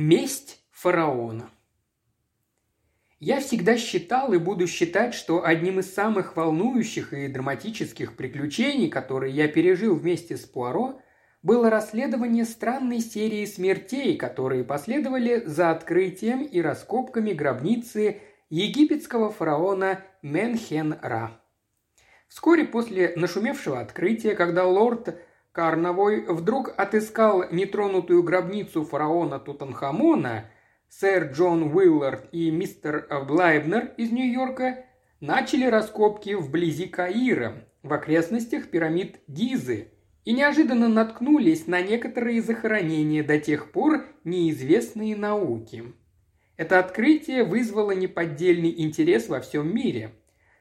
Месть фараона. Я всегда считал и буду считать, что одним из самых волнующих и драматических приключений, которые я пережил вместе с Пуаро, было расследование странной серии смертей, которые последовали за открытием и раскопками гробницы египетского фараона Менхен-Ра. Вскоре после нашумевшего открытия, когда лорд Карновой вдруг отыскал нетронутую гробницу фараона Тутанхамона, сэр Джон Уиллард и мистер Блайбнер из Нью-Йорка начали раскопки вблизи Каира, в окрестностях пирамид Гизы, и неожиданно наткнулись на некоторые захоронения до тех пор неизвестные науки. Это открытие вызвало неподдельный интерес во всем мире.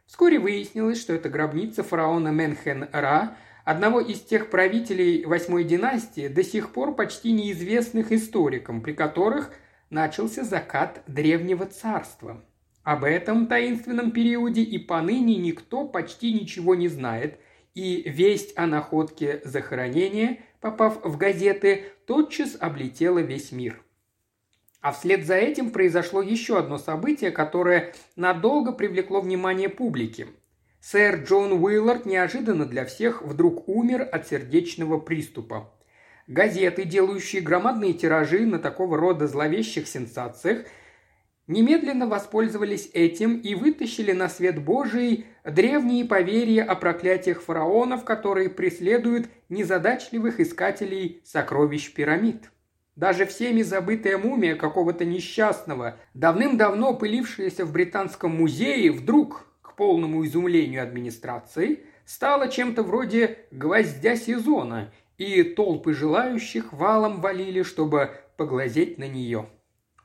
Вскоре выяснилось, что это гробница фараона Менхен-Ра – одного из тех правителей восьмой династии, до сих пор почти неизвестных историкам, при которых начался закат древнего царства. Об этом таинственном периоде и поныне никто почти ничего не знает, и весть о находке захоронения, попав в газеты, тотчас облетела весь мир. А вслед за этим произошло еще одно событие, которое надолго привлекло внимание публики. Сэр Джон Уиллард неожиданно для всех вдруг умер от сердечного приступа. Газеты, делающие громадные тиражи на такого рода зловещих сенсациях, немедленно воспользовались этим и вытащили на свет Божий древние поверья о проклятиях фараонов, которые преследуют незадачливых искателей сокровищ пирамид. Даже всеми забытая мумия какого-то несчастного, давным-давно пылившаяся в Британском музее, вдруг полному изумлению администрации, стала чем-то вроде гвоздя сезона, и толпы желающих валом валили, чтобы поглазеть на нее.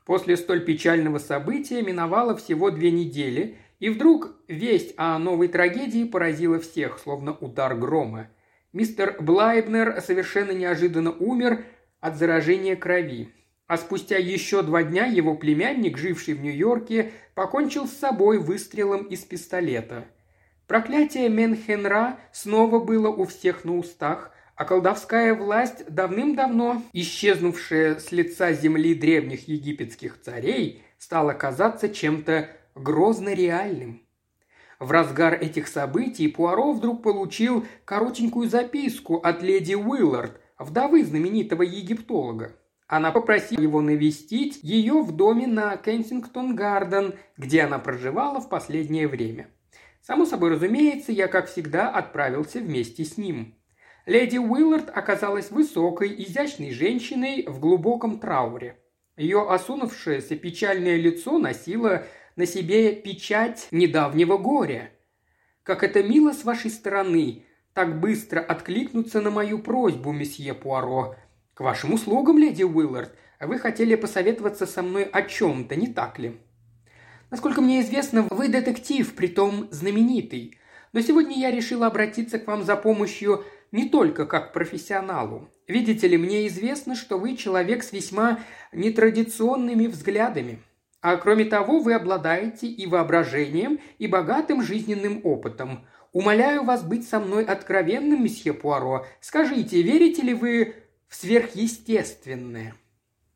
После столь печального события миновало всего две недели, и вдруг весть о новой трагедии поразила всех, словно удар грома. Мистер Блайбнер совершенно неожиданно умер от заражения крови. А спустя еще два дня его племянник, живший в Нью-Йорке, покончил с собой выстрелом из пистолета. Проклятие Менхенра снова было у всех на устах, а колдовская власть, давным-давно исчезнувшая с лица земли древних египетских царей, стала казаться чем-то грозно реальным. В разгар этих событий Пуаро вдруг получил коротенькую записку от леди Уиллард, вдовы знаменитого египтолога. Она попросила его навестить ее в доме на Кенсингтон-Гарден, где она проживала в последнее время. Само собой разумеется, я, как всегда, отправился вместе с ним. Леди Уиллард оказалась высокой, изящной женщиной в глубоком трауре. Ее осунувшееся печальное лицо носило на себе печать недавнего горя. «Как это мило с вашей стороны, так быстро откликнуться на мою просьбу, месье Пуаро», «К вашим услугам, леди Уиллард. Вы хотели посоветоваться со мной о чем-то, не так ли?» «Насколько мне известно, вы детектив, притом знаменитый. Но сегодня я решила обратиться к вам за помощью не только как профессионалу. Видите ли, мне известно, что вы человек с весьма нетрадиционными взглядами. А кроме того, вы обладаете и воображением, и богатым жизненным опытом. Умоляю вас быть со мной откровенным, месье Пуаро. Скажите, верите ли вы в сверхъестественное.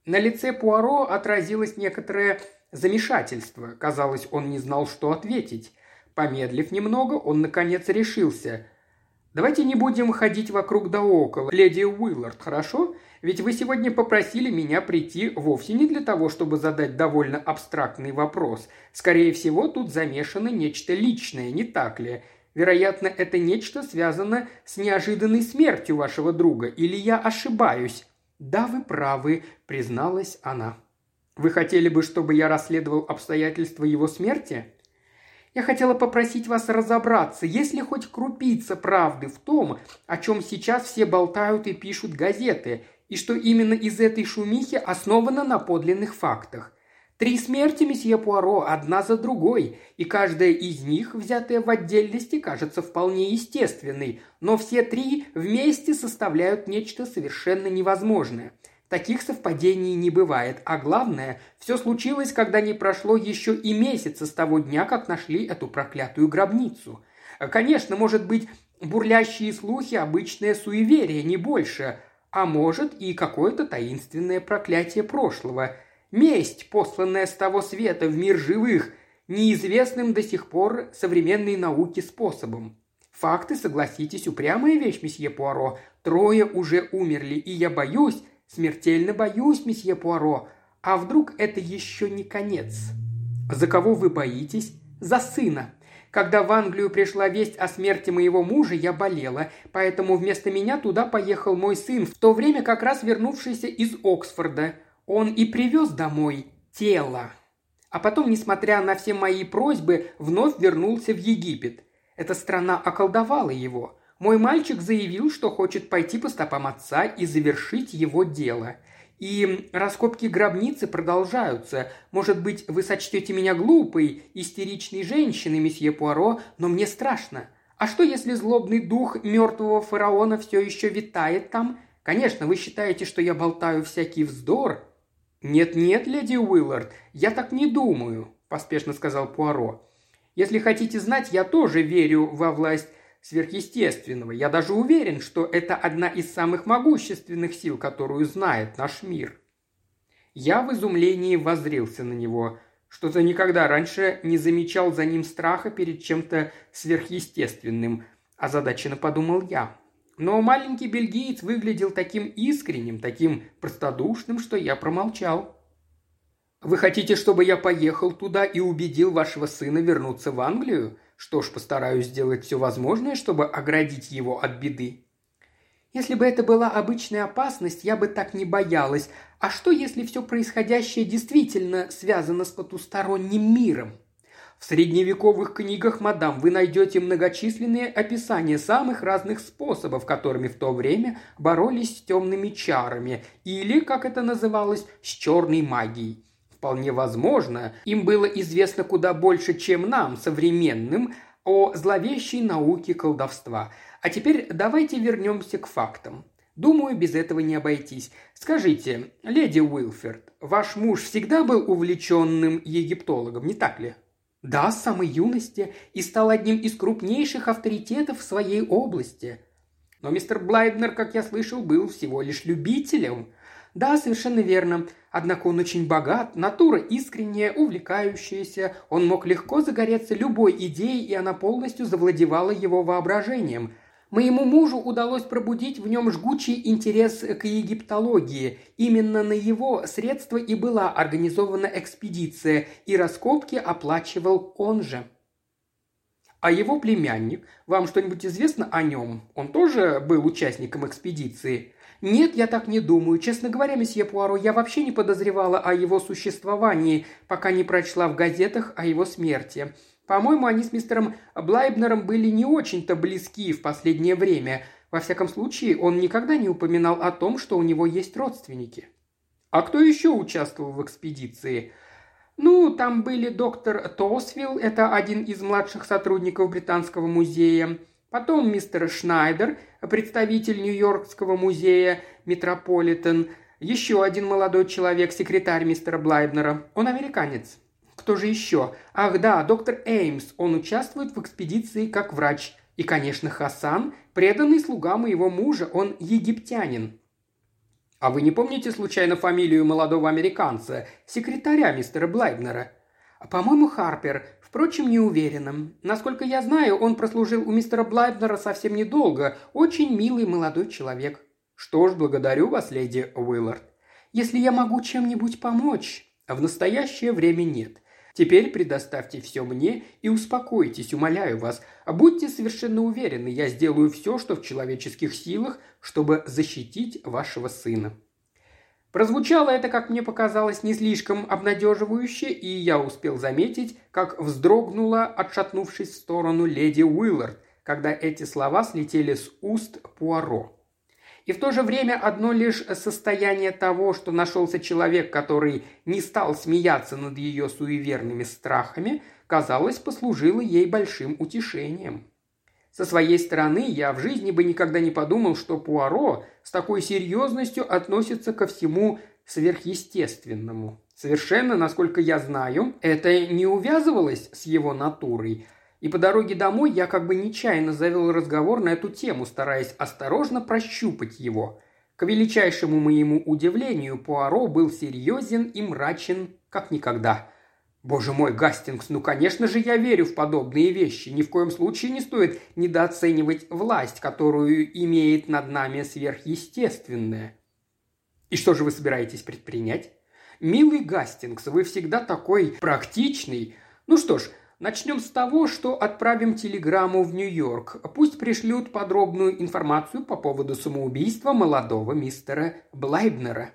На лице Пуаро отразилось некоторое замешательство. Казалось, он не знал, что ответить. Помедлив немного, он, наконец, решился. «Давайте не будем ходить вокруг да около, леди Уиллард, хорошо? Ведь вы сегодня попросили меня прийти вовсе не для того, чтобы задать довольно абстрактный вопрос. Скорее всего, тут замешано нечто личное, не так ли? Вероятно, это нечто связано с неожиданной смертью вашего друга, или я ошибаюсь?» «Да, вы правы», – призналась она. «Вы хотели бы, чтобы я расследовал обстоятельства его смерти?» Я хотела попросить вас разобраться, есть ли хоть крупица правды в том, о чем сейчас все болтают и пишут газеты, и что именно из этой шумихи основано на подлинных фактах. Три смерти, месье Пуаро, одна за другой, и каждая из них, взятая в отдельности, кажется вполне естественной, но все три вместе составляют нечто совершенно невозможное. Таких совпадений не бывает, а главное, все случилось, когда не прошло еще и месяца с того дня, как нашли эту проклятую гробницу. Конечно, может быть, бурлящие слухи – обычное суеверие, не больше, а может и какое-то таинственное проклятие прошлого – Месть, посланная с того света в мир живых, неизвестным до сих пор современной науке способом. Факты, согласитесь, упрямая вещь, месье Пуаро. Трое уже умерли, и я боюсь, смертельно боюсь, месье Пуаро. А вдруг это еще не конец? За кого вы боитесь? За сына. Когда в Англию пришла весть о смерти моего мужа, я болела, поэтому вместо меня туда поехал мой сын, в то время как раз вернувшийся из Оксфорда. Он и привез домой тело. А потом, несмотря на все мои просьбы, вновь вернулся в Египет. Эта страна околдовала его. Мой мальчик заявил, что хочет пойти по стопам отца и завершить его дело. И раскопки гробницы продолжаются. Может быть, вы сочтете меня глупой, истеричной женщиной, месье Пуаро, но мне страшно. А что, если злобный дух мертвого фараона все еще витает там? Конечно, вы считаете, что я болтаю всякий вздор. Нет-нет, леди Уиллард, я так не думаю, поспешно сказал Пуаро. Если хотите знать, я тоже верю во власть сверхъестественного. Я даже уверен, что это одна из самых могущественных сил, которую знает наш мир. Я в изумлении воззрился на него. Что-то никогда раньше не замечал за ним страха перед чем-то сверхъестественным. Озадаченно подумал я. Но маленький бельгиец выглядел таким искренним, таким простодушным, что я промолчал. Вы хотите, чтобы я поехал туда и убедил вашего сына вернуться в Англию? Что ж, постараюсь сделать все возможное, чтобы оградить его от беды. Если бы это была обычная опасность, я бы так не боялась. А что, если все происходящее действительно связано с потусторонним миром? В средневековых книгах, мадам, вы найдете многочисленные описания самых разных способов, которыми в то время боролись с темными чарами, или, как это называлось, с черной магией. Вполне возможно, им было известно куда больше, чем нам, современным, о зловещей науке колдовства. А теперь давайте вернемся к фактам. Думаю, без этого не обойтись. Скажите, леди Уилферд, ваш муж всегда был увлеченным египтологом, не так ли? Да, с самой юности, и стал одним из крупнейших авторитетов в своей области. Но мистер Блайднер, как я слышал, был всего лишь любителем. Да, совершенно верно. Однако он очень богат, натура искренняя, увлекающаяся, он мог легко загореться любой идеей, и она полностью завладевала его воображением. Моему мужу удалось пробудить в нем жгучий интерес к египтологии. Именно на его средства и была организована экспедиция, и раскопки оплачивал он же. А его племянник, вам что-нибудь известно о нем? Он тоже был участником экспедиции? «Нет, я так не думаю. Честно говоря, месье Пуаро, я вообще не подозревала о его существовании, пока не прочла в газетах о его смерти. По-моему, они с мистером Блайбнером были не очень-то близки в последнее время. Во всяком случае, он никогда не упоминал о том, что у него есть родственники». «А кто еще участвовал в экспедиции?» Ну, там были доктор Тосвилл, это один из младших сотрудников Британского музея, Потом мистер Шнайдер, представитель Нью-Йоркского музея Метрополитен, еще один молодой человек, секретарь мистера Блайбнера. Он американец. Кто же еще? Ах да, доктор Эймс. Он участвует в экспедиции как врач. И, конечно, Хасан, преданный слуга моего мужа, он египтянин. А вы не помните случайно фамилию молодого американца, секретаря мистера Блайбнера? По-моему, Харпер. Впрочем, не уверена. Насколько я знаю, он прослужил у мистера Блайбнера совсем недолго. Очень милый молодой человек. Что ж, благодарю вас, леди Уиллард. Если я могу чем-нибудь помочь. А в настоящее время нет. Теперь предоставьте все мне и успокойтесь, умоляю вас. Будьте совершенно уверены, я сделаю все, что в человеческих силах, чтобы защитить вашего сына. Прозвучало это, как мне показалось, не слишком обнадеживающе, и я успел заметить, как вздрогнула, отшатнувшись в сторону леди Уиллард, когда эти слова слетели с уст Пуаро. И в то же время одно лишь состояние того, что нашелся человек, который не стал смеяться над ее суеверными страхами, казалось, послужило ей большим утешением. Со своей стороны, я в жизни бы никогда не подумал, что Пуаро с такой серьезностью относится ко всему сверхъестественному. Совершенно, насколько я знаю, это не увязывалось с его натурой. И по дороге домой я как бы нечаянно завел разговор на эту тему, стараясь осторожно прощупать его. К величайшему моему удивлению, Пуаро был серьезен и мрачен, как никогда. Боже мой, Гастингс, ну, конечно же, я верю в подобные вещи. Ни в коем случае не стоит недооценивать власть, которую имеет над нами сверхъестественное. И что же вы собираетесь предпринять? Милый Гастингс, вы всегда такой практичный. Ну что ж, начнем с того, что отправим телеграмму в Нью-Йорк. Пусть пришлют подробную информацию по поводу самоубийства молодого мистера Блайбнера.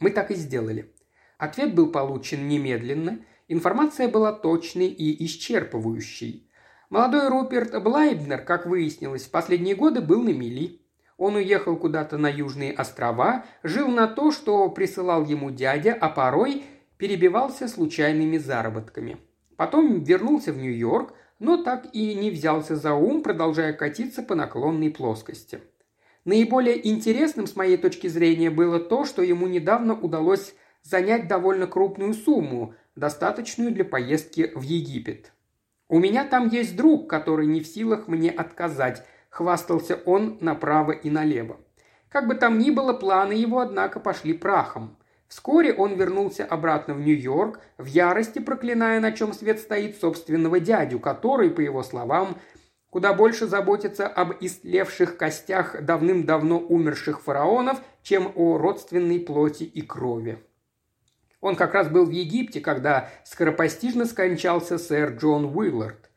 Мы так и сделали. Ответ был получен немедленно, информация была точной и исчерпывающей. Молодой Руперт Блайбнер, как выяснилось, в последние годы был на мели. Он уехал куда-то на Южные острова, жил на то, что присылал ему дядя, а порой перебивался случайными заработками. Потом вернулся в Нью-Йорк, но так и не взялся за ум, продолжая катиться по наклонной плоскости. Наиболее интересным с моей точки зрения было то, что ему недавно удалось занять довольно крупную сумму, достаточную для поездки в Египет. У меня там есть друг, который не в силах мне отказать – хвастался он направо и налево. Как бы там ни было, планы его, однако, пошли прахом. Вскоре он вернулся обратно в Нью-Йорк, в ярости проклиная, на чем свет стоит собственного дядю, который, по его словам, куда больше заботится об истлевших костях давным-давно умерших фараонов, чем о родственной плоти и крови. Он как раз был в Египте, когда скоропостижно скончался сэр Джон Уиллард.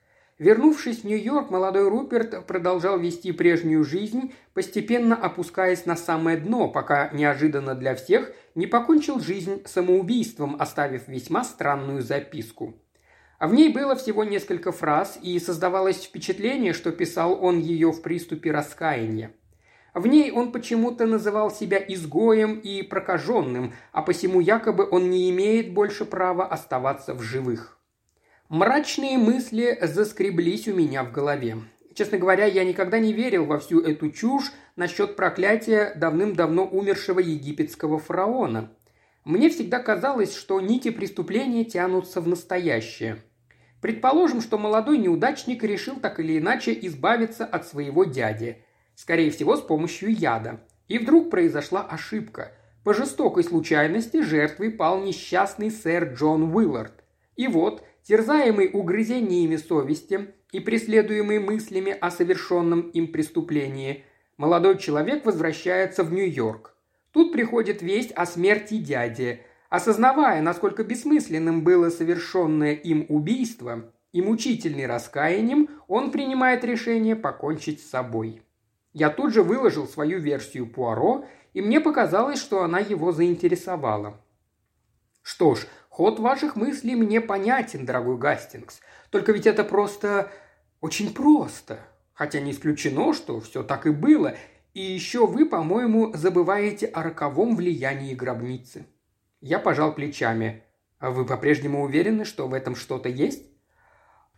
Вернувшись в Нью-Йорк, молодой Руперт продолжал вести прежнюю жизнь, постепенно опускаясь на самое дно, пока неожиданно для всех не покончил жизнь самоубийством, оставив весьма странную записку. А в ней было всего несколько фраз, и создавалось впечатление, что писал он ее в приступе раскаяния. В ней он почему-то называл себя изгоем и прокаженным, а посему якобы он не имеет больше права оставаться в живых. Мрачные мысли заскреблись у меня в голове. Честно говоря, я никогда не верил во всю эту чушь насчет проклятия давным-давно умершего египетского фараона. Мне всегда казалось, что нити преступления тянутся в настоящее. Предположим, что молодой неудачник решил так или иначе избавиться от своего дяди. Скорее всего, с помощью яда. И вдруг произошла ошибка. По жестокой случайности жертвой пал несчастный сэр Джон Уиллард. И вот – терзаемый угрызениями совести и преследуемый мыслями о совершенном им преступлении, молодой человек возвращается в Нью-Йорк. Тут приходит весть о смерти дяди. Осознавая, насколько бессмысленным было совершенное им убийство и мучительный раскаянием, он принимает решение покончить с собой. Я тут же выложил свою версию Пуаро, и мне показалось, что она его заинтересовала. Что ж, Ход ваших мыслей мне понятен, дорогой Гастингс. Только ведь это просто... очень просто. Хотя не исключено, что все так и было. И еще вы, по-моему, забываете о роковом влиянии гробницы. Я пожал плечами. А вы по-прежнему уверены, что в этом что-то есть?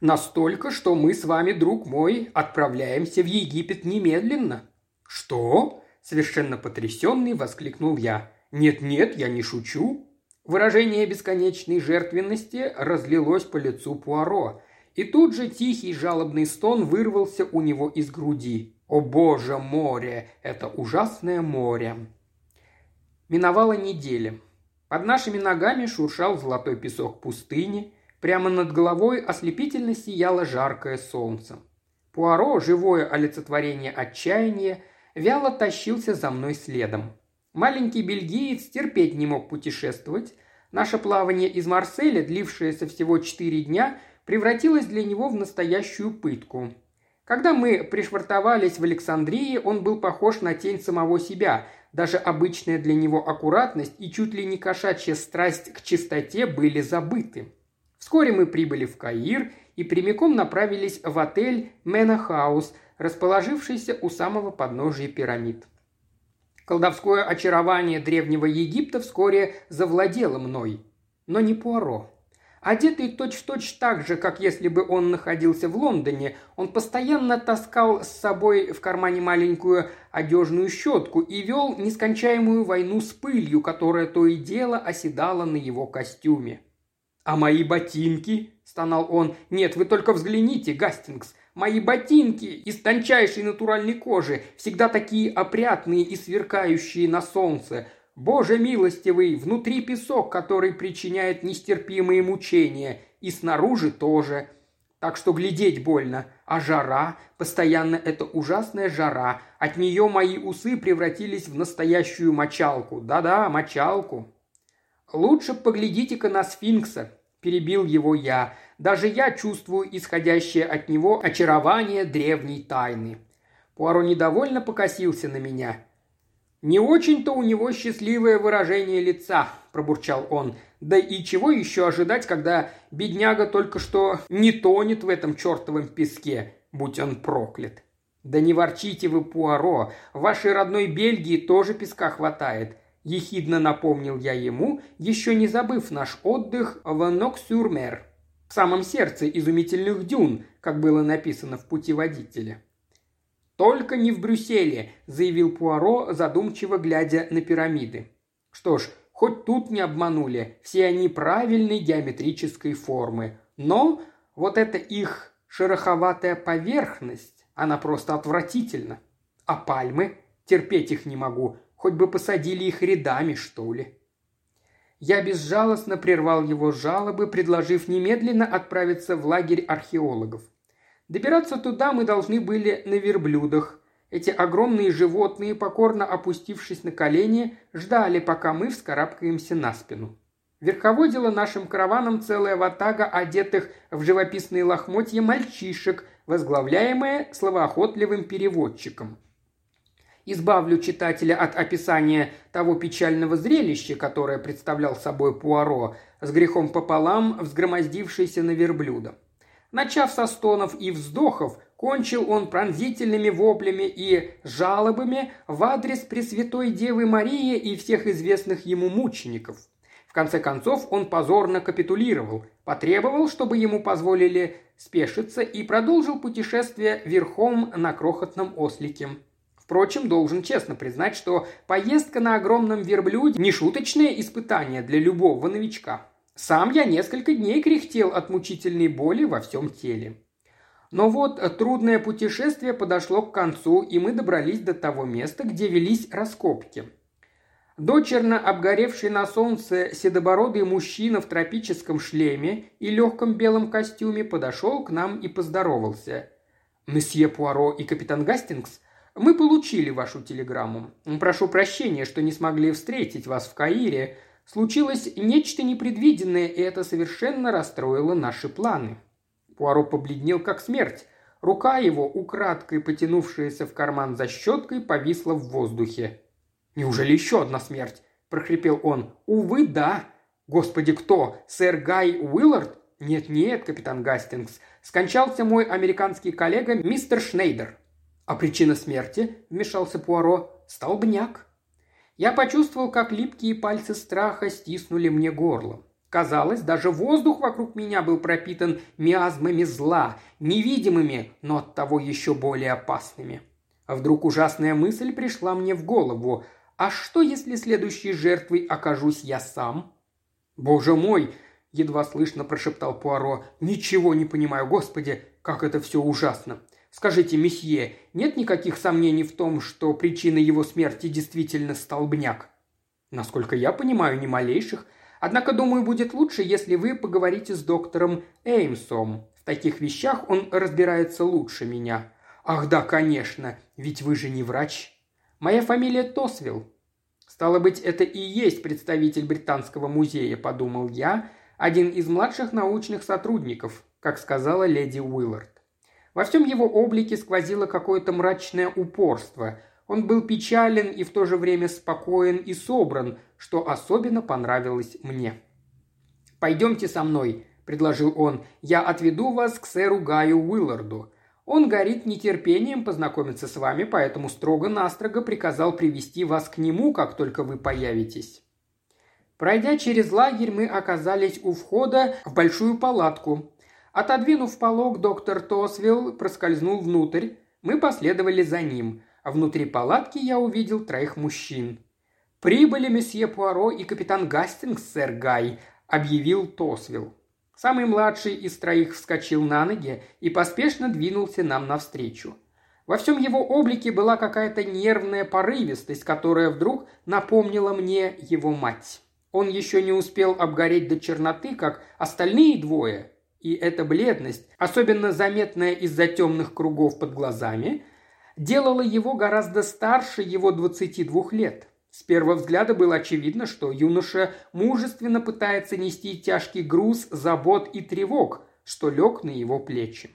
Настолько, что мы с вами, друг мой, отправляемся в Египет немедленно. Что? Совершенно потрясенный воскликнул я. Нет-нет, я не шучу. Выражение бесконечной жертвенности разлилось по лицу Пуаро, и тут же тихий жалобный стон вырвался у него из груди. «О боже, море! Это ужасное море!» Миновала неделя. Под нашими ногами шуршал золотой песок пустыни, прямо над головой ослепительно сияло жаркое солнце. Пуаро, живое олицетворение отчаяния, вяло тащился за мной следом. Маленький бельгиец терпеть не мог путешествовать. Наше плавание из Марселя, длившееся всего четыре дня, превратилось для него в настоящую пытку. Когда мы пришвартовались в Александрии, он был похож на тень самого себя. Даже обычная для него аккуратность и чуть ли не кошачья страсть к чистоте были забыты. Вскоре мы прибыли в Каир и прямиком направились в отель Менахаус, расположившийся у самого подножия пирамид. Колдовское очарование древнего Египта вскоре завладело мной. Но не Пуаро. Одетый точь-в-точь точь так же, как если бы он находился в Лондоне, он постоянно таскал с собой в кармане маленькую одежную щетку и вел нескончаемую войну с пылью, которая то и дело оседала на его костюме. «А мои ботинки?» – стонал он. «Нет, вы только взгляните, Гастингс. Мои ботинки из тончайшей натуральной кожи, всегда такие опрятные и сверкающие на солнце. Боже милостивый, внутри песок, который причиняет нестерпимые мучения, и снаружи тоже. Так что глядеть больно. А жара, постоянно это ужасная жара. От нее мои усы превратились в настоящую мочалку. Да-да, мочалку. Лучше поглядите-ка на сфинкса, перебил его я. Даже я чувствую исходящее от него очарование древней тайны. Пуаро недовольно покосился на меня. «Не очень-то у него счастливое выражение лица», – пробурчал он. «Да и чего еще ожидать, когда бедняга только что не тонет в этом чертовом песке, будь он проклят?» «Да не ворчите вы, Пуаро, в вашей родной Бельгии тоже песка хватает. – ехидно напомнил я ему, еще не забыв наш отдых в Ноксюрмер, в самом сердце изумительных дюн, как было написано в путеводителе. «Только не в Брюсселе», – заявил Пуаро, задумчиво глядя на пирамиды. «Что ж, хоть тут не обманули, все они правильной геометрической формы. Но вот эта их шероховатая поверхность, она просто отвратительна. А пальмы? Терпеть их не могу. Хоть бы посадили их рядами, что ли. Я безжалостно прервал его жалобы, предложив немедленно отправиться в лагерь археологов. Добираться туда мы должны были на верблюдах. Эти огромные животные, покорно опустившись на колени, ждали, пока мы вскарабкаемся на спину. Верховодила нашим караваном целая ватага одетых в живописные лохмотья мальчишек, возглавляемая словоохотливым переводчиком – избавлю читателя от описания того печального зрелища, которое представлял собой Пуаро, с грехом пополам взгромоздившийся на верблюда. Начав со стонов и вздохов, кончил он пронзительными воплями и жалобами в адрес Пресвятой Девы Марии и всех известных ему мучеников. В конце концов он позорно капитулировал, потребовал, чтобы ему позволили спешиться и продолжил путешествие верхом на крохотном ослике. Впрочем, должен честно признать, что поездка на огромном верблюде – не шуточное испытание для любого новичка. Сам я несколько дней кряхтел от мучительной боли во всем теле. Но вот трудное путешествие подошло к концу, и мы добрались до того места, где велись раскопки. Дочерно обгоревший на солнце седобородый мужчина в тропическом шлеме и легком белом костюме подошел к нам и поздоровался. «Месье Пуаро и капитан Гастингс мы получили вашу телеграмму. Прошу прощения, что не смогли встретить вас в Каире. Случилось нечто непредвиденное, и это совершенно расстроило наши планы». Пуаро побледнел как смерть. Рука его, украдкой потянувшаяся в карман за щеткой, повисла в воздухе. «Неужели еще одна смерть?» – прохрипел он. «Увы, да. Господи, кто? Сэр Гай Уиллард? Нет-нет, капитан Гастингс. Скончался мой американский коллега мистер Шнейдер. «А причина смерти?» – вмешался Пуаро. «Столбняк». Я почувствовал, как липкие пальцы страха стиснули мне горло. Казалось, даже воздух вокруг меня был пропитан миазмами зла, невидимыми, но оттого еще более опасными. А вдруг ужасная мысль пришла мне в голову. А что, если следующей жертвой окажусь я сам? «Боже мой!» – едва слышно прошептал Пуаро. «Ничего не понимаю, Господи, как это все ужасно! Скажите, месье, нет никаких сомнений в том, что причиной его смерти действительно столбняк? Насколько я понимаю, ни малейших. Однако, думаю, будет лучше, если вы поговорите с доктором Эймсом. В таких вещах он разбирается лучше меня. Ах да, конечно, ведь вы же не врач. Моя фамилия Тосвилл. Стало быть, это и есть представитель Британского музея, подумал я, один из младших научных сотрудников, как сказала леди Уиллард. Во всем его облике сквозило какое-то мрачное упорство. Он был печален и в то же время спокоен и собран, что особенно понравилось мне. «Пойдемте со мной», – предложил он. «Я отведу вас к сэру Гаю Уилларду. Он горит нетерпением познакомиться с вами, поэтому строго-настрого приказал привести вас к нему, как только вы появитесь». Пройдя через лагерь, мы оказались у входа в большую палатку, Отодвинув полог, доктор Тосвилл проскользнул внутрь. Мы последовали за ним, а внутри палатки я увидел троих мужчин. «Прибыли месье Пуаро и капитан Гастингс, сэр Гай», — объявил Тосвилл. Самый младший из троих вскочил на ноги и поспешно двинулся нам навстречу. Во всем его облике была какая-то нервная порывистость, которая вдруг напомнила мне его мать. Он еще не успел обгореть до черноты, как остальные двое, и эта бледность, особенно заметная из-за темных кругов под глазами, делала его гораздо старше его 22 лет. С первого взгляда было очевидно, что юноша мужественно пытается нести тяжкий груз забот и тревог, что лег на его плечи.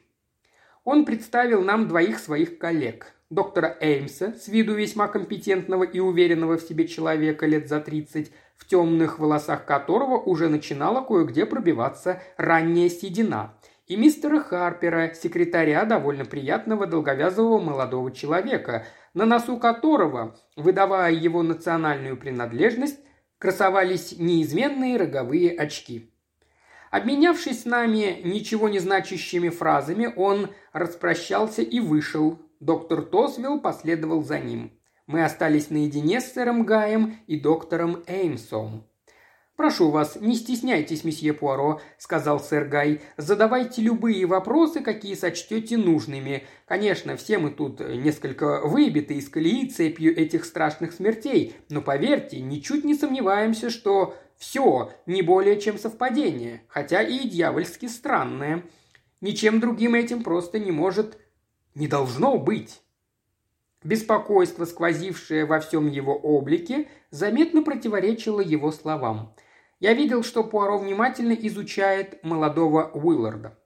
Он представил нам двоих своих коллег. Доктора Эймса, с виду весьма компетентного и уверенного в себе человека лет за 30, в темных волосах которого уже начинала кое-где пробиваться ранняя седина, и мистера Харпера, секретаря довольно приятного долговязого молодого человека, на носу которого, выдавая его национальную принадлежность, красовались неизменные роговые очки. Обменявшись с нами ничего не значащими фразами, он распрощался и вышел. Доктор Тосвилл последовал за ним. Мы остались наедине с сэром Гаем и доктором Эймсом. «Прошу вас, не стесняйтесь, месье Пуаро», – сказал сэр Гай. «Задавайте любые вопросы, какие сочтете нужными. Конечно, все мы тут несколько выбиты из колеи цепью этих страшных смертей, но поверьте, ничуть не сомневаемся, что все не более чем совпадение, хотя и дьявольски странное. Ничем другим этим просто не может, не должно быть». Беспокойство, сквозившее во всем его облике, заметно противоречило его словам. Я видел, что Пуаро внимательно изучает молодого Уилларда.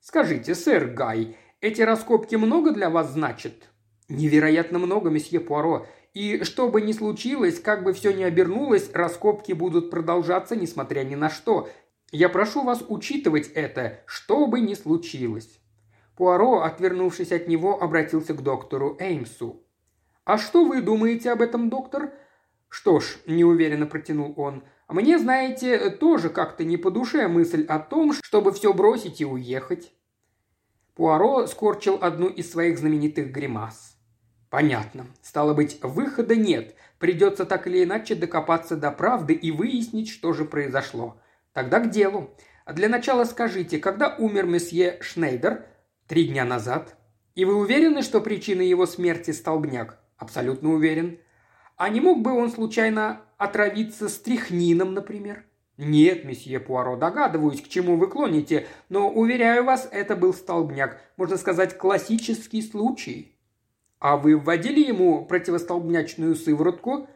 «Скажите, сэр Гай, эти раскопки много для вас значат?» «Невероятно много, месье Пуаро. И что бы ни случилось, как бы все ни обернулось, раскопки будут продолжаться, несмотря ни на что. Я прошу вас учитывать это, что бы ни случилось». Пуаро, отвернувшись от него, обратился к доктору Эймсу. «А что вы думаете об этом, доктор?» «Что ж», – неуверенно протянул он, – «мне, знаете, тоже как-то не по душе мысль о том, чтобы все бросить и уехать». Пуаро скорчил одну из своих знаменитых гримас. «Понятно. Стало быть, выхода нет. Придется так или иначе докопаться до правды и выяснить, что же произошло. Тогда к делу. Для начала скажите, когда умер месье Шнейдер, Три дня назад. И вы уверены, что причиной его смерти столбняк? Абсолютно уверен. А не мог бы он случайно отравиться стрихнином, например? «Нет, месье Пуаро, догадываюсь, к чему вы клоните, но, уверяю вас, это был столбняк, можно сказать, классический случай». «А вы вводили ему противостолбнячную сыворотку?»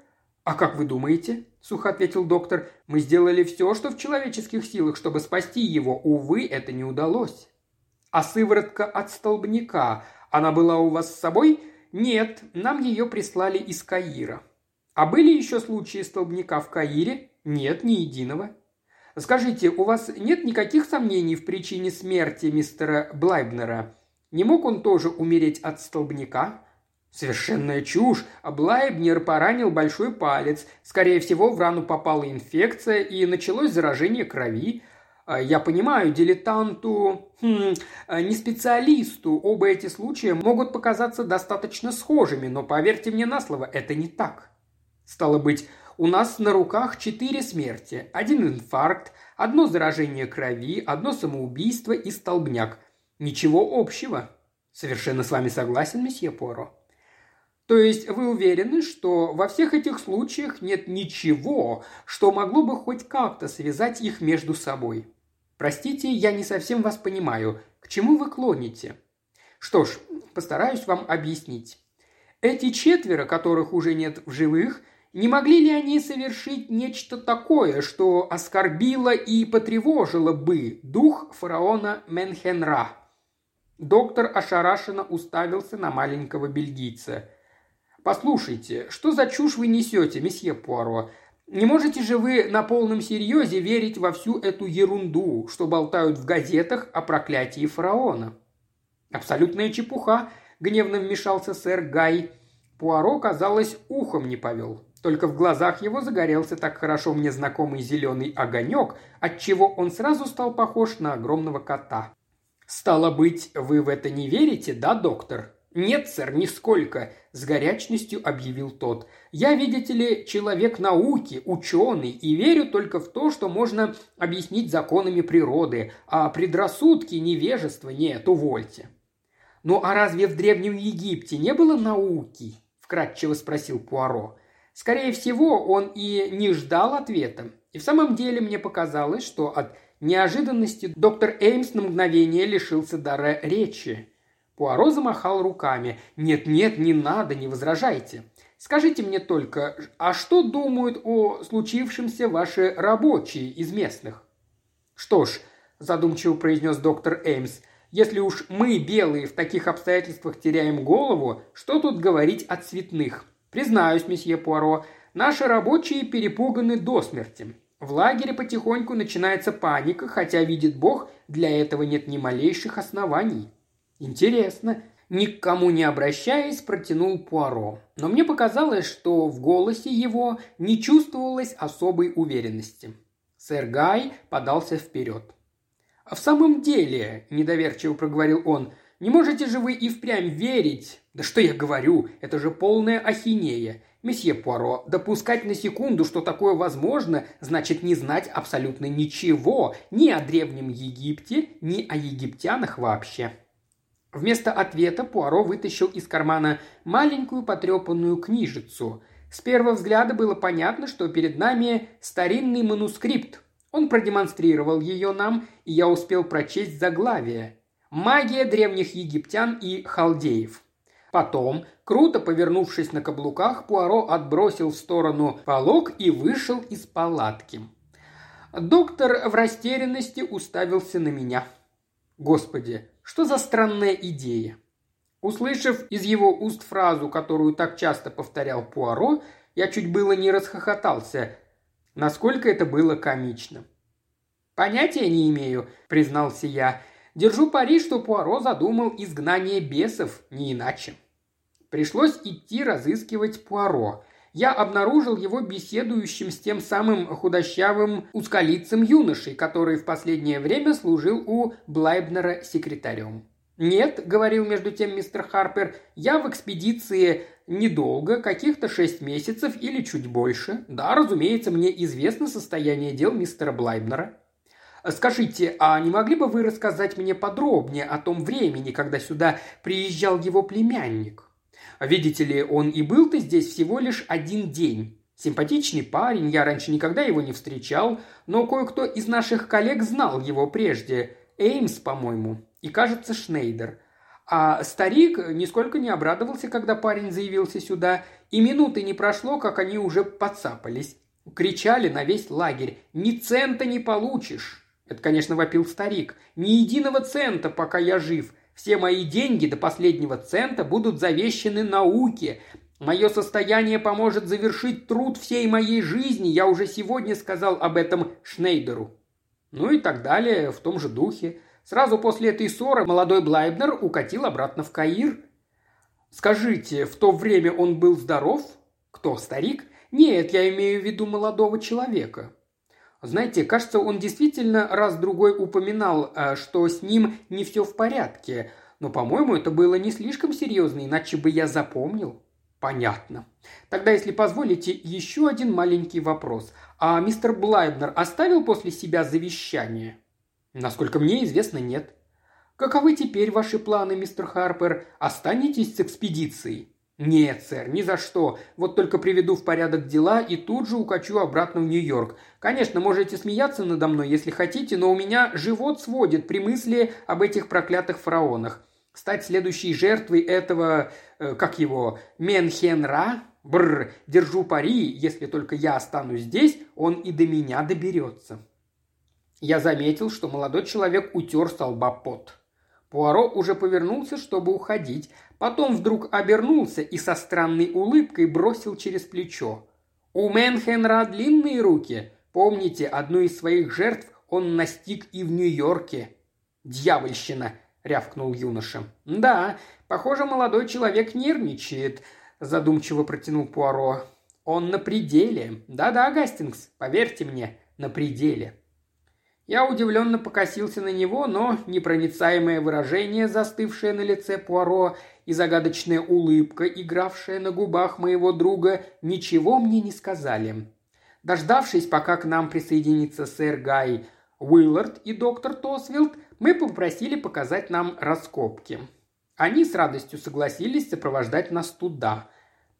«А как вы думаете?» – сухо ответил доктор. «Мы сделали все, что в человеческих силах, чтобы спасти его. Увы, это не удалось». А сыворотка от столбняка, она была у вас с собой? Нет, нам ее прислали из Каира. А были еще случаи столбняка в Каире? Нет, ни единого. Скажите, у вас нет никаких сомнений в причине смерти мистера Блайбнера? Не мог он тоже умереть от столбняка? Совершенная чушь. Блайбнер поранил большой палец. Скорее всего, в рану попала инфекция и началось заражение крови. А, я понимаю, дилетанту, хм, а, не специалисту, оба эти случая могут показаться достаточно схожими, но поверьте мне на слово, это не так. Стало быть, у нас на руках четыре смерти. Один инфаркт, одно заражение крови, одно самоубийство и столбняк. Ничего общего. Совершенно с вами согласен, месье Поро. То есть вы уверены, что во всех этих случаях нет ничего, что могло бы хоть как-то связать их между собой? Простите, я не совсем вас понимаю. К чему вы клоните? Что ж, постараюсь вам объяснить. Эти четверо, которых уже нет в живых, не могли ли они совершить нечто такое, что оскорбило и потревожило бы дух фараона Менхенра? Доктор ошарашенно уставился на маленького бельгийца – «Послушайте, что за чушь вы несете, месье Пуаро? Не можете же вы на полном серьезе верить во всю эту ерунду, что болтают в газетах о проклятии фараона?» «Абсолютная чепуха», – гневно вмешался сэр Гай. Пуаро, казалось, ухом не повел. Только в глазах его загорелся так хорошо мне знакомый зеленый огонек, отчего он сразу стал похож на огромного кота. «Стало быть, вы в это не верите, да, доктор?» «Нет, сэр, нисколько», – с горячностью объявил тот. «Я, видите ли, человек науки, ученый, и верю только в то, что можно объяснить законами природы, а предрассудки, невежества нет, увольте». «Ну а разве в Древнем Египте не было науки?» – вкратчиво спросил Пуаро. Скорее всего, он и не ждал ответа. И в самом деле мне показалось, что от неожиданности доктор Эймс на мгновение лишился дара речи. Пуаро замахал руками. «Нет-нет, не надо, не возражайте. Скажите мне только, а что думают о случившемся ваши рабочие из местных?» «Что ж», – задумчиво произнес доктор Эймс, – «если уж мы, белые, в таких обстоятельствах теряем голову, что тут говорить о цветных? Признаюсь, месье Пуаро, наши рабочие перепуганы до смерти. В лагере потихоньку начинается паника, хотя, видит Бог, для этого нет ни малейших оснований». «Интересно», ни к кому не обращаясь, протянул Пуаро. Но мне показалось, что в голосе его не чувствовалось особой уверенности. Сэр Гай подался вперед. «А в самом деле», – недоверчиво проговорил он, – «не можете же вы и впрямь верить?» «Да что я говорю, это же полная ахинея. Месье Пуаро, допускать на секунду, что такое возможно, значит не знать абсолютно ничего ни о Древнем Египте, ни о египтянах вообще». Вместо ответа Пуаро вытащил из кармана маленькую потрепанную книжицу. С первого взгляда было понятно, что перед нами старинный манускрипт. Он продемонстрировал ее нам, и я успел прочесть заглавие. «Магия древних египтян и халдеев». Потом, круто повернувшись на каблуках, Пуаро отбросил в сторону полог и вышел из палатки. Доктор в растерянности уставился на меня. «Господи, что за странная идея? Услышав из его уст фразу, которую так часто повторял Пуаро, я чуть было не расхохотался. Насколько это было комично. «Понятия не имею», – признался я. «Держу пари, что Пуаро задумал изгнание бесов, не иначе». Пришлось идти разыскивать Пуаро. Я обнаружил его беседующим с тем самым худощавым узколицым юношей, который в последнее время служил у Блайбнера секретарем. «Нет», — говорил между тем мистер Харпер, — «я в экспедиции недолго, каких-то шесть месяцев или чуть больше. Да, разумеется, мне известно состояние дел мистера Блайбнера». «Скажите, а не могли бы вы рассказать мне подробнее о том времени, когда сюда приезжал его племянник?» Видите ли, он и был-то здесь всего лишь один день. Симпатичный парень, я раньше никогда его не встречал, но кое-кто из наших коллег знал его прежде. Эймс, по-моему, и, кажется, Шнейдер. А старик нисколько не обрадовался, когда парень заявился сюда, и минуты не прошло, как они уже подцапались. Кричали на весь лагерь «Ни цента не получишь!» Это, конечно, вопил старик. «Ни единого цента, пока я жив. Все мои деньги до последнего цента будут завещены науке. Мое состояние поможет завершить труд всей моей жизни. Я уже сегодня сказал об этом Шнейдеру. Ну и так далее, в том же духе. Сразу после этой ссоры молодой Блайбнер укатил обратно в Каир. Скажите, в то время он был здоров? Кто, старик? Нет, я имею в виду молодого человека. Знаете, кажется, он действительно раз-другой упоминал, э, что с ним не все в порядке. Но, по-моему, это было не слишком серьезно, иначе бы я запомнил. Понятно. Тогда, если позволите, еще один маленький вопрос. А мистер Блайбнер оставил после себя завещание? Насколько мне известно, нет. Каковы теперь ваши планы, мистер Харпер? Останетесь с экспедицией? «Нет, сэр, ни за что. Вот только приведу в порядок дела и тут же укачу обратно в Нью-Йорк. Конечно, можете смеяться надо мной, если хотите, но у меня живот сводит при мысли об этих проклятых фараонах. Стать следующей жертвой этого, э, как его, Менхенра? Бррр, держу пари, если только я останусь здесь, он и до меня доберется». Я заметил, что молодой человек утер с пот. Пуаро уже повернулся, чтобы уходить, Потом вдруг обернулся и со странной улыбкой бросил через плечо. «У Менхенра длинные руки. Помните, одну из своих жертв он настиг и в Нью-Йорке». «Дьявольщина!» – рявкнул юноша. «Да, похоже, молодой человек нервничает», – задумчиво протянул Пуаро. «Он на пределе. Да-да, Гастингс, поверьте мне, на пределе». Я удивленно покосился на него, но непроницаемое выражение, застывшее на лице Пуаро, и загадочная улыбка, игравшая на губах моего друга, ничего мне не сказали. Дождавшись, пока к нам присоединится сэр Гай Уиллард и доктор Тосвилд, мы попросили показать нам раскопки. Они с радостью согласились сопровождать нас туда.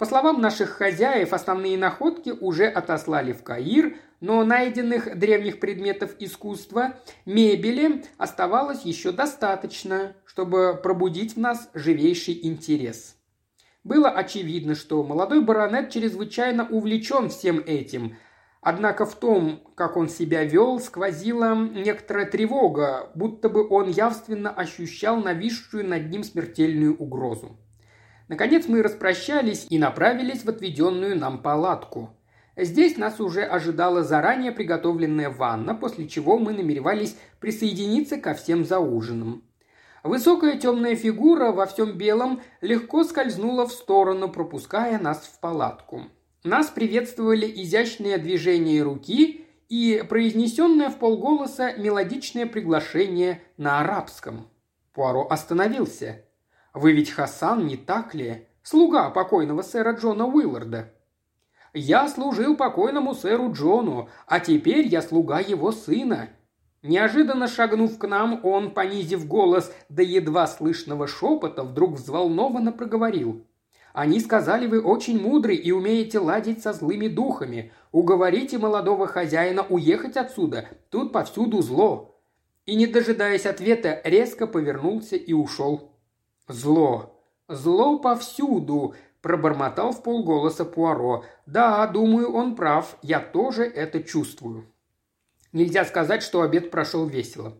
По словам наших хозяев, основные находки уже отослали в Каир, но найденных древних предметов искусства, мебели оставалось еще достаточно, чтобы пробудить в нас живейший интерес. Было очевидно, что молодой баронет чрезвычайно увлечен всем этим, однако в том, как он себя вел, сквозила некоторая тревога, будто бы он явственно ощущал нависшую над ним смертельную угрозу. Наконец мы распрощались и направились в отведенную нам палатку – Здесь нас уже ожидала заранее приготовленная ванна, после чего мы намеревались присоединиться ко всем за ужином. Высокая темная фигура во всем белом легко скользнула в сторону, пропуская нас в палатку. Нас приветствовали изящные движения руки и произнесенное в полголоса мелодичное приглашение на арабском. Пуаро остановился. «Вы ведь Хасан, не так ли? Слуга покойного сэра Джона Уилларда», я служил покойному сэру Джону, а теперь я слуга его сына». Неожиданно шагнув к нам, он, понизив голос до едва слышного шепота, вдруг взволнованно проговорил. «Они сказали, вы очень мудрый и умеете ладить со злыми духами. Уговорите молодого хозяина уехать отсюда. Тут повсюду зло». И, не дожидаясь ответа, резко повернулся и ушел. «Зло! Зло повсюду!» пробормотал в полголоса Пуаро. «Да, думаю, он прав. Я тоже это чувствую». Нельзя сказать, что обед прошел весело.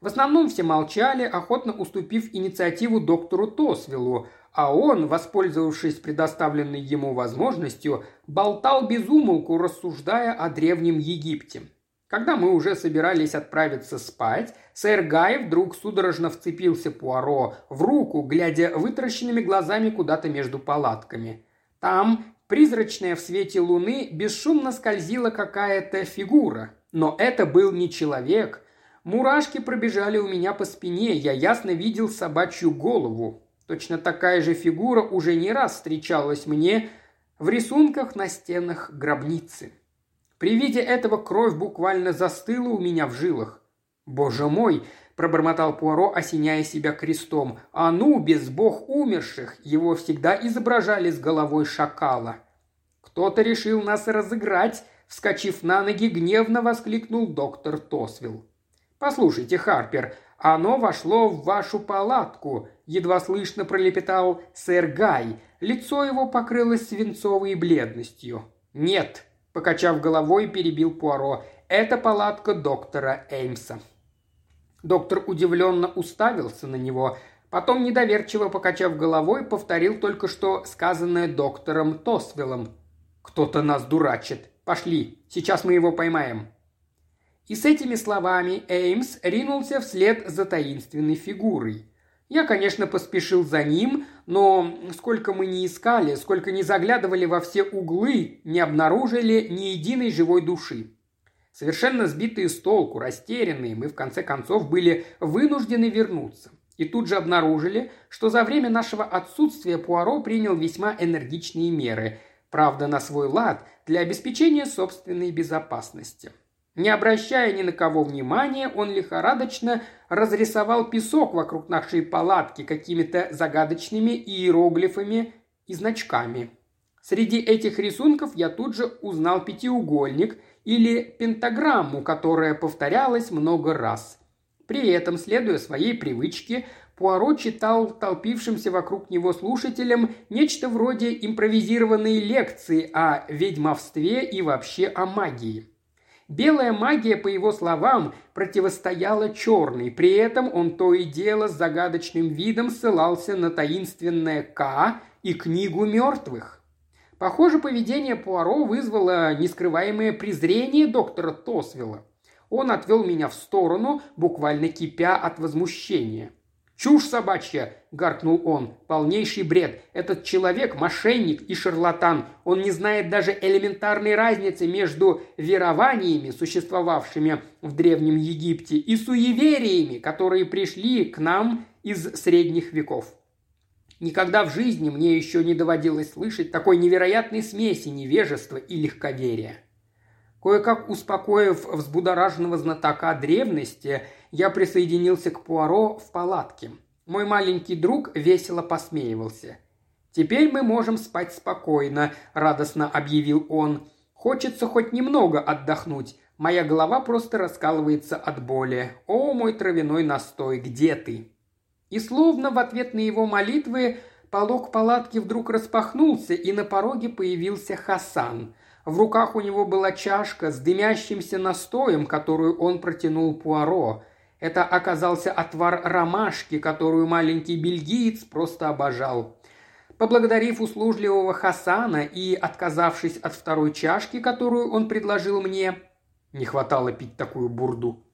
В основном все молчали, охотно уступив инициативу доктору Тосвиллу, а он, воспользовавшись предоставленной ему возможностью, болтал без умолку, рассуждая о Древнем Египте – когда мы уже собирались отправиться спать, сэр Гай вдруг судорожно вцепился Пуаро в руку, глядя вытращенными глазами куда-то между палатками. Там, призрачная в свете луны, бесшумно скользила какая-то фигура. Но это был не человек. Мурашки пробежали у меня по спине, я ясно видел собачью голову. Точно такая же фигура уже не раз встречалась мне в рисунках на стенах гробницы. При виде этого кровь буквально застыла у меня в жилах. «Боже мой!» – пробормотал Пуаро, осеняя себя крестом. «А ну, без бог умерших! Его всегда изображали с головой шакала!» «Кто-то решил нас разыграть!» – вскочив на ноги, гневно воскликнул доктор Тосвилл. «Послушайте, Харпер, оно вошло в вашу палатку», – едва слышно пролепетал сэр Гай. Лицо его покрылось свинцовой бледностью. «Нет», Покачав головой, перебил Пуаро. «Это палатка доктора Эймса». Доктор удивленно уставился на него, потом, недоверчиво покачав головой, повторил только что сказанное доктором Тосвиллом. «Кто-то нас дурачит. Пошли, сейчас мы его поймаем». И с этими словами Эймс ринулся вслед за таинственной фигурой. Я, конечно, поспешил за ним, но сколько мы не искали, сколько не заглядывали во все углы, не обнаружили ни единой живой души. Совершенно сбитые с толку, растерянные, мы в конце концов были вынуждены вернуться. И тут же обнаружили, что за время нашего отсутствия Пуаро принял весьма энергичные меры, правда на свой лад, для обеспечения собственной безопасности. Не обращая ни на кого внимания, он лихорадочно разрисовал песок вокруг нашей палатки какими-то загадочными иероглифами и значками. Среди этих рисунков я тут же узнал пятиугольник или пентаграмму, которая повторялась много раз. При этом, следуя своей привычке, Пуаро читал толпившимся вокруг него слушателям нечто вроде импровизированной лекции о ведьмовстве и вообще о магии – Белая магия, по его словам, противостояла черной, при этом он то и дело с загадочным видом ссылался на таинственное К и книгу мертвых. Похоже, поведение Пуаро вызвало нескрываемое презрение доктора Тосвилла. Он отвел меня в сторону, буквально кипя от возмущения. «Чушь собачья!» – гаркнул он. «Полнейший бред. Этот человек – мошенник и шарлатан. Он не знает даже элементарной разницы между верованиями, существовавшими в Древнем Египте, и суевериями, которые пришли к нам из средних веков. Никогда в жизни мне еще не доводилось слышать такой невероятной смеси невежества и легковерия. Кое-как успокоив взбудораженного знатока древности, я присоединился к Пуаро в палатке. Мой маленький друг весело посмеивался. «Теперь мы можем спать спокойно», – радостно объявил он. «Хочется хоть немного отдохнуть. Моя голова просто раскалывается от боли. О, мой травяной настой, где ты?» И словно в ответ на его молитвы полог палатки вдруг распахнулся, и на пороге появился Хасан. В руках у него была чашка с дымящимся настоем, которую он протянул Пуаро. Это оказался отвар ромашки, которую маленький бельгиец просто обожал. Поблагодарив услужливого Хасана и отказавшись от второй чашки, которую он предложил мне, не хватало пить такую бурду,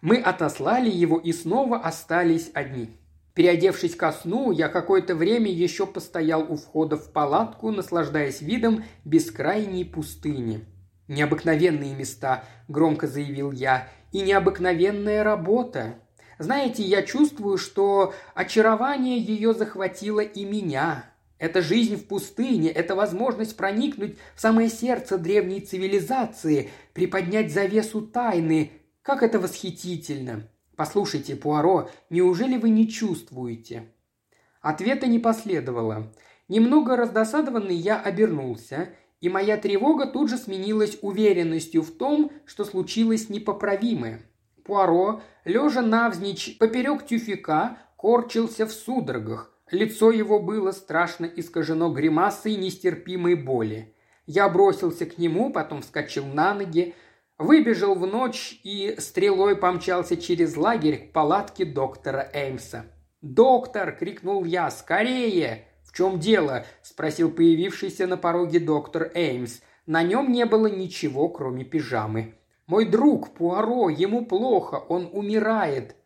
мы отослали его и снова остались одни. Переодевшись ко сну, я какое-то время еще постоял у входа в палатку, наслаждаясь видом бескрайней пустыни. «Необыкновенные места», – громко заявил я, – «и необыкновенная работа. Знаете, я чувствую, что очарование ее захватило и меня. Это жизнь в пустыне, это возможность проникнуть в самое сердце древней цивилизации, приподнять завесу тайны. Как это восхитительно! «Послушайте, Пуаро, неужели вы не чувствуете?» Ответа не последовало. Немного раздосадованный я обернулся, и моя тревога тут же сменилась уверенностью в том, что случилось непоправимое. Пуаро, лежа навзничь поперек тюфика, корчился в судорогах. Лицо его было страшно искажено гримасой нестерпимой боли. Я бросился к нему, потом вскочил на ноги, Выбежал в ночь и стрелой помчался через лагерь к палатке доктора Эймса. «Доктор!» – крикнул я. «Скорее!» «В чем дело?» – спросил появившийся на пороге доктор Эймс. На нем не было ничего, кроме пижамы. «Мой друг Пуаро, ему плохо, он умирает!»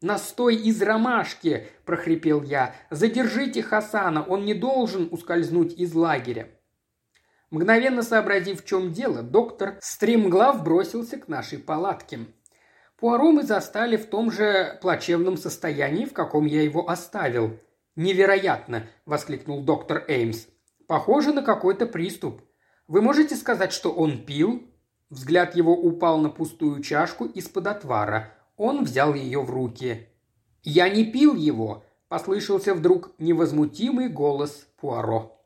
«Настой из ромашки!» – прохрипел я. «Задержите Хасана, он не должен ускользнуть из лагеря!» Мгновенно сообразив, в чем дело, доктор стремглав бросился к нашей палатке. Пуаро мы застали в том же плачевном состоянии, в каком я его оставил. «Невероятно!» – воскликнул доктор Эймс. «Похоже на какой-то приступ. Вы можете сказать, что он пил?» Взгляд его упал на пустую чашку из-под отвара. Он взял ее в руки. «Я не пил его!» – послышался вдруг невозмутимый голос Пуаро.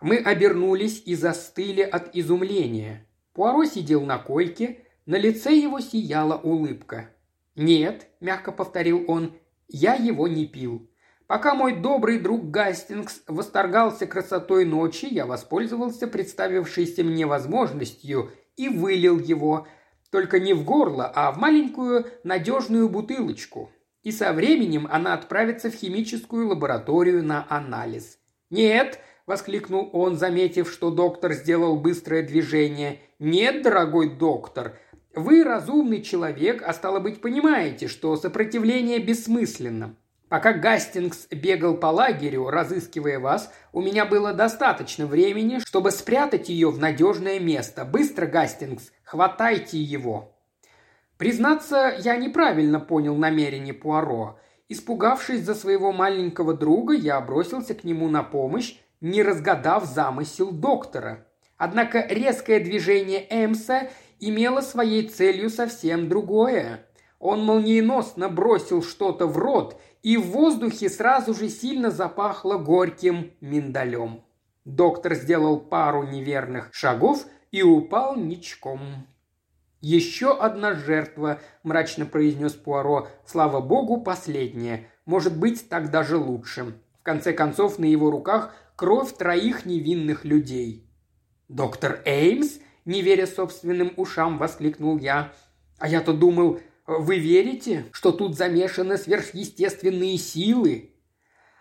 Мы обернулись и застыли от изумления. Пуаро сидел на койке, на лице его сияла улыбка. «Нет», – мягко повторил он, – «я его не пил. Пока мой добрый друг Гастингс восторгался красотой ночи, я воспользовался представившейся мне возможностью и вылил его, только не в горло, а в маленькую надежную бутылочку. И со временем она отправится в химическую лабораторию на анализ. Нет, – воскликнул он, заметив, что доктор сделал быстрое движение. «Нет, дорогой доктор, вы разумный человек, а стало быть, понимаете, что сопротивление бессмысленно. Пока Гастингс бегал по лагерю, разыскивая вас, у меня было достаточно времени, чтобы спрятать ее в надежное место. Быстро, Гастингс, хватайте его!» Признаться, я неправильно понял намерение Пуаро. Испугавшись за своего маленького друга, я бросился к нему на помощь не разгадав замысел доктора. Однако резкое движение Эмса имело своей целью совсем другое. Он молниеносно бросил что-то в рот, и в воздухе сразу же сильно запахло горьким миндалем. Доктор сделал пару неверных шагов и упал ничком. «Еще одна жертва», – мрачно произнес Пуаро. «Слава богу, последняя. Может быть, так даже лучше». В конце концов, на его руках кровь троих невинных людей. «Доктор Эймс?» – не веря собственным ушам, воскликнул я. «А я-то думал, вы верите, что тут замешаны сверхъестественные силы?»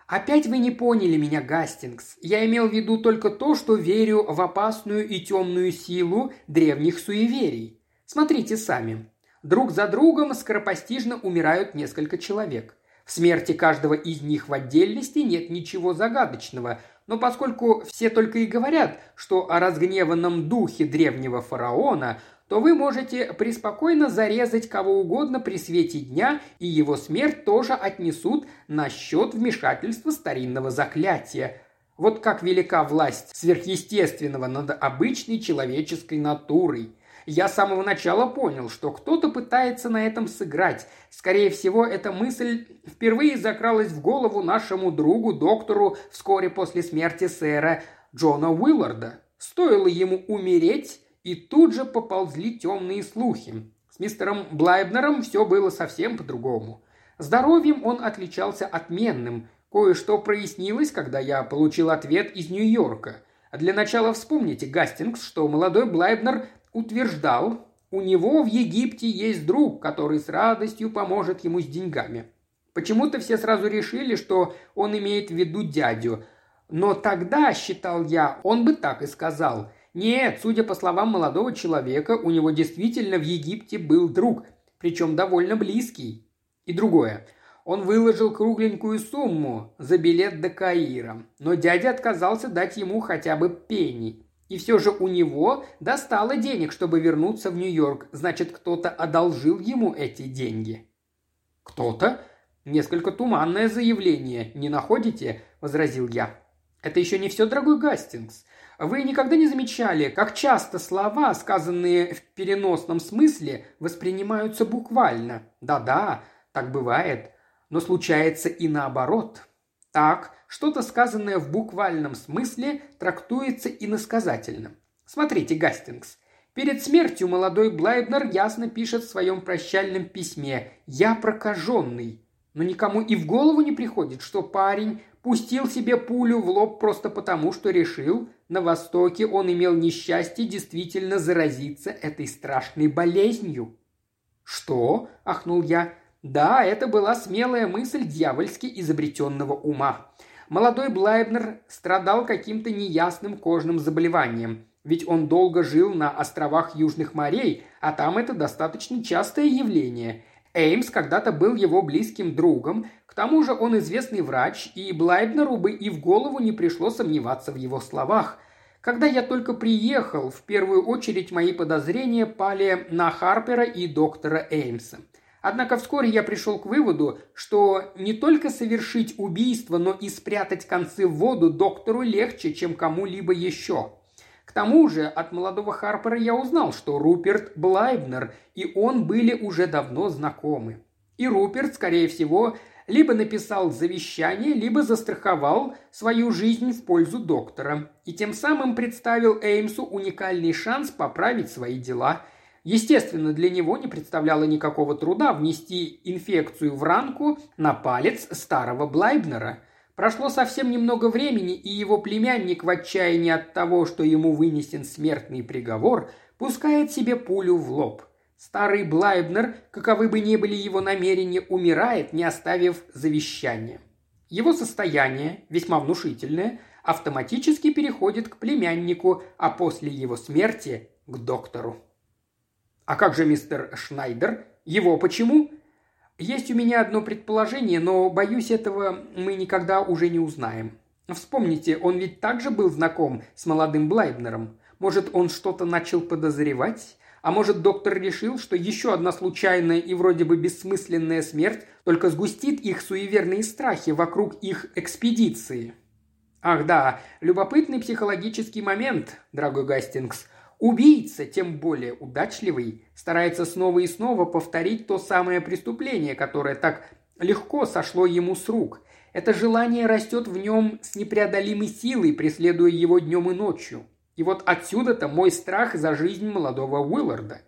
«Опять вы не поняли меня, Гастингс. Я имел в виду только то, что верю в опасную и темную силу древних суеверий. Смотрите сами. Друг за другом скоропостижно умирают несколько человек. В смерти каждого из них в отдельности нет ничего загадочного, но поскольку все только и говорят, что о разгневанном духе древнего фараона, то вы можете преспокойно зарезать кого угодно при свете дня, и его смерть тоже отнесут на счет вмешательства старинного заклятия. Вот как велика власть сверхъестественного над обычной человеческой натурой – я с самого начала понял, что кто-то пытается на этом сыграть. Скорее всего, эта мысль впервые закралась в голову нашему другу, доктору, вскоре после смерти сэра Джона Уилларда. Стоило ему умереть, и тут же поползли темные слухи. С мистером Блайбнером все было совсем по-другому. Здоровьем он отличался отменным. Кое-что прояснилось, когда я получил ответ из Нью-Йорка. Для начала вспомните, Гастингс, что молодой Блайбнер утверждал, у него в Египте есть друг, который с радостью поможет ему с деньгами. Почему-то все сразу решили, что он имеет в виду дядю. Но тогда, считал я, он бы так и сказал. Нет, судя по словам молодого человека, у него действительно в Египте был друг, причем довольно близкий. И другое. Он выложил кругленькую сумму за билет до Каира, но дядя отказался дать ему хотя бы пени. И все же у него достало денег, чтобы вернуться в Нью-Йорк. Значит, кто-то одолжил ему эти деньги. Кто-то? Несколько туманное заявление, не находите? возразил я. Это еще не все, дорогой Гастингс. Вы никогда не замечали, как часто слова, сказанные в переносном смысле, воспринимаются буквально? Да-да, так бывает. Но случается и наоборот. Так, что-то сказанное в буквальном смысле трактуется иносказательно. Смотрите, Гастингс. Перед смертью молодой Блайбнер ясно пишет в своем прощальном письме «Я прокаженный». Но никому и в голову не приходит, что парень пустил себе пулю в лоб просто потому, что решил, на Востоке он имел несчастье действительно заразиться этой страшной болезнью. «Что?» – ахнул я. «Да, это была смелая мысль дьявольски изобретенного ума. Молодой Блайбнер страдал каким-то неясным кожным заболеванием, ведь он долго жил на островах Южных морей, а там это достаточно частое явление. Эймс когда-то был его близким другом, к тому же он известный врач, и Блайбнеру бы и в голову не пришло сомневаться в его словах. Когда я только приехал, в первую очередь мои подозрения пали на Харпера и доктора Эймса – Однако вскоре я пришел к выводу, что не только совершить убийство, но и спрятать концы в воду доктору легче, чем кому-либо еще. К тому же от молодого Харпера я узнал, что Руперт Блайбнер и он были уже давно знакомы. И Руперт, скорее всего, либо написал завещание, либо застраховал свою жизнь в пользу доктора. И тем самым представил Эймсу уникальный шанс поправить свои дела – Естественно, для него не представляло никакого труда внести инфекцию в ранку на палец старого Блайбнера. Прошло совсем немного времени, и его племянник в отчаянии от того, что ему вынесен смертный приговор, пускает себе пулю в лоб. Старый Блайбнер, каковы бы ни были его намерения, умирает, не оставив завещания. Его состояние, весьма внушительное, автоматически переходит к племяннику, а после его смерти – к доктору. А как же мистер Шнайдер? Его почему? Есть у меня одно предположение, но, боюсь, этого мы никогда уже не узнаем. Вспомните, он ведь также был знаком с молодым Блайбнером. Может, он что-то начал подозревать? А может, доктор решил, что еще одна случайная и вроде бы бессмысленная смерть только сгустит их суеверные страхи вокруг их экспедиции? Ах да, любопытный психологический момент, дорогой Гастингс. Убийца, тем более удачливый, старается снова и снова повторить то самое преступление, которое так легко сошло ему с рук. Это желание растет в нем с непреодолимой силой, преследуя его днем и ночью. И вот отсюда-то мой страх за жизнь молодого Уилларда.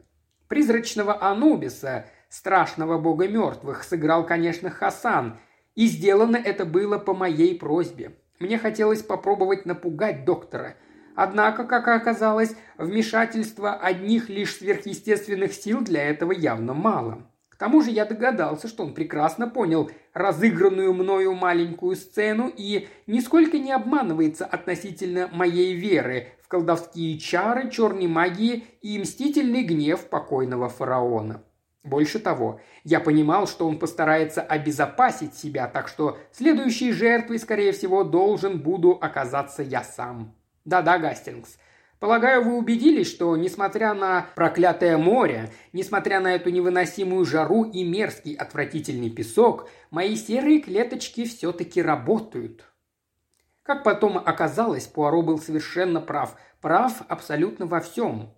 Призрачного Анубиса, страшного бога мертвых, сыграл, конечно, Хасан, и сделано это было по моей просьбе. Мне хотелось попробовать напугать доктора – Однако, как оказалось, вмешательства одних лишь сверхъестественных сил для этого явно мало. К тому же я догадался, что он прекрасно понял разыгранную мною маленькую сцену и нисколько не обманывается относительно моей веры в колдовские чары, черной магии и мстительный гнев покойного фараона. Больше того, я понимал, что он постарается обезопасить себя, так что следующей жертвой, скорее всего, должен буду оказаться я сам. Да-да, Гастингс. Полагаю, вы убедились, что, несмотря на проклятое море, несмотря на эту невыносимую жару и мерзкий отвратительный песок, мои серые клеточки все-таки работают. Как потом оказалось, Пуаро был совершенно прав. Прав абсолютно во всем.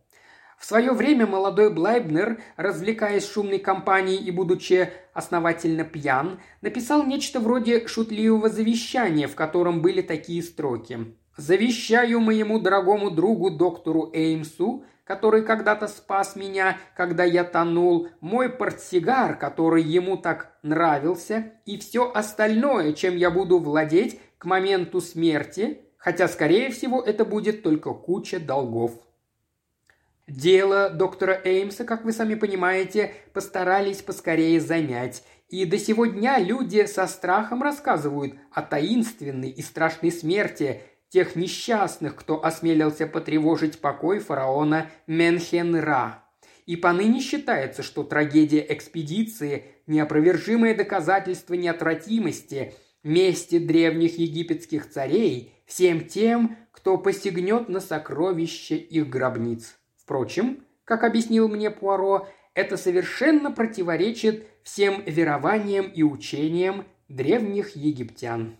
В свое время молодой Блайбнер, развлекаясь шумной компанией и будучи основательно пьян, написал нечто вроде шутливого завещания, в котором были такие строки. «Завещаю моему дорогому другу доктору Эймсу, который когда-то спас меня, когда я тонул, мой портсигар, который ему так нравился, и все остальное, чем я буду владеть к моменту смерти, хотя, скорее всего, это будет только куча долгов». Дело доктора Эймса, как вы сами понимаете, постарались поскорее замять, и до сего дня люди со страхом рассказывают о таинственной и страшной смерти тех несчастных, кто осмелился потревожить покой фараона Менхен-Ра. И поныне считается, что трагедия экспедиции – неопровержимое доказательство неотвратимости, мести древних египетских царей всем тем, кто посягнет на сокровища их гробниц. Впрочем, как объяснил мне Пуаро, это совершенно противоречит всем верованиям и учениям древних египтян.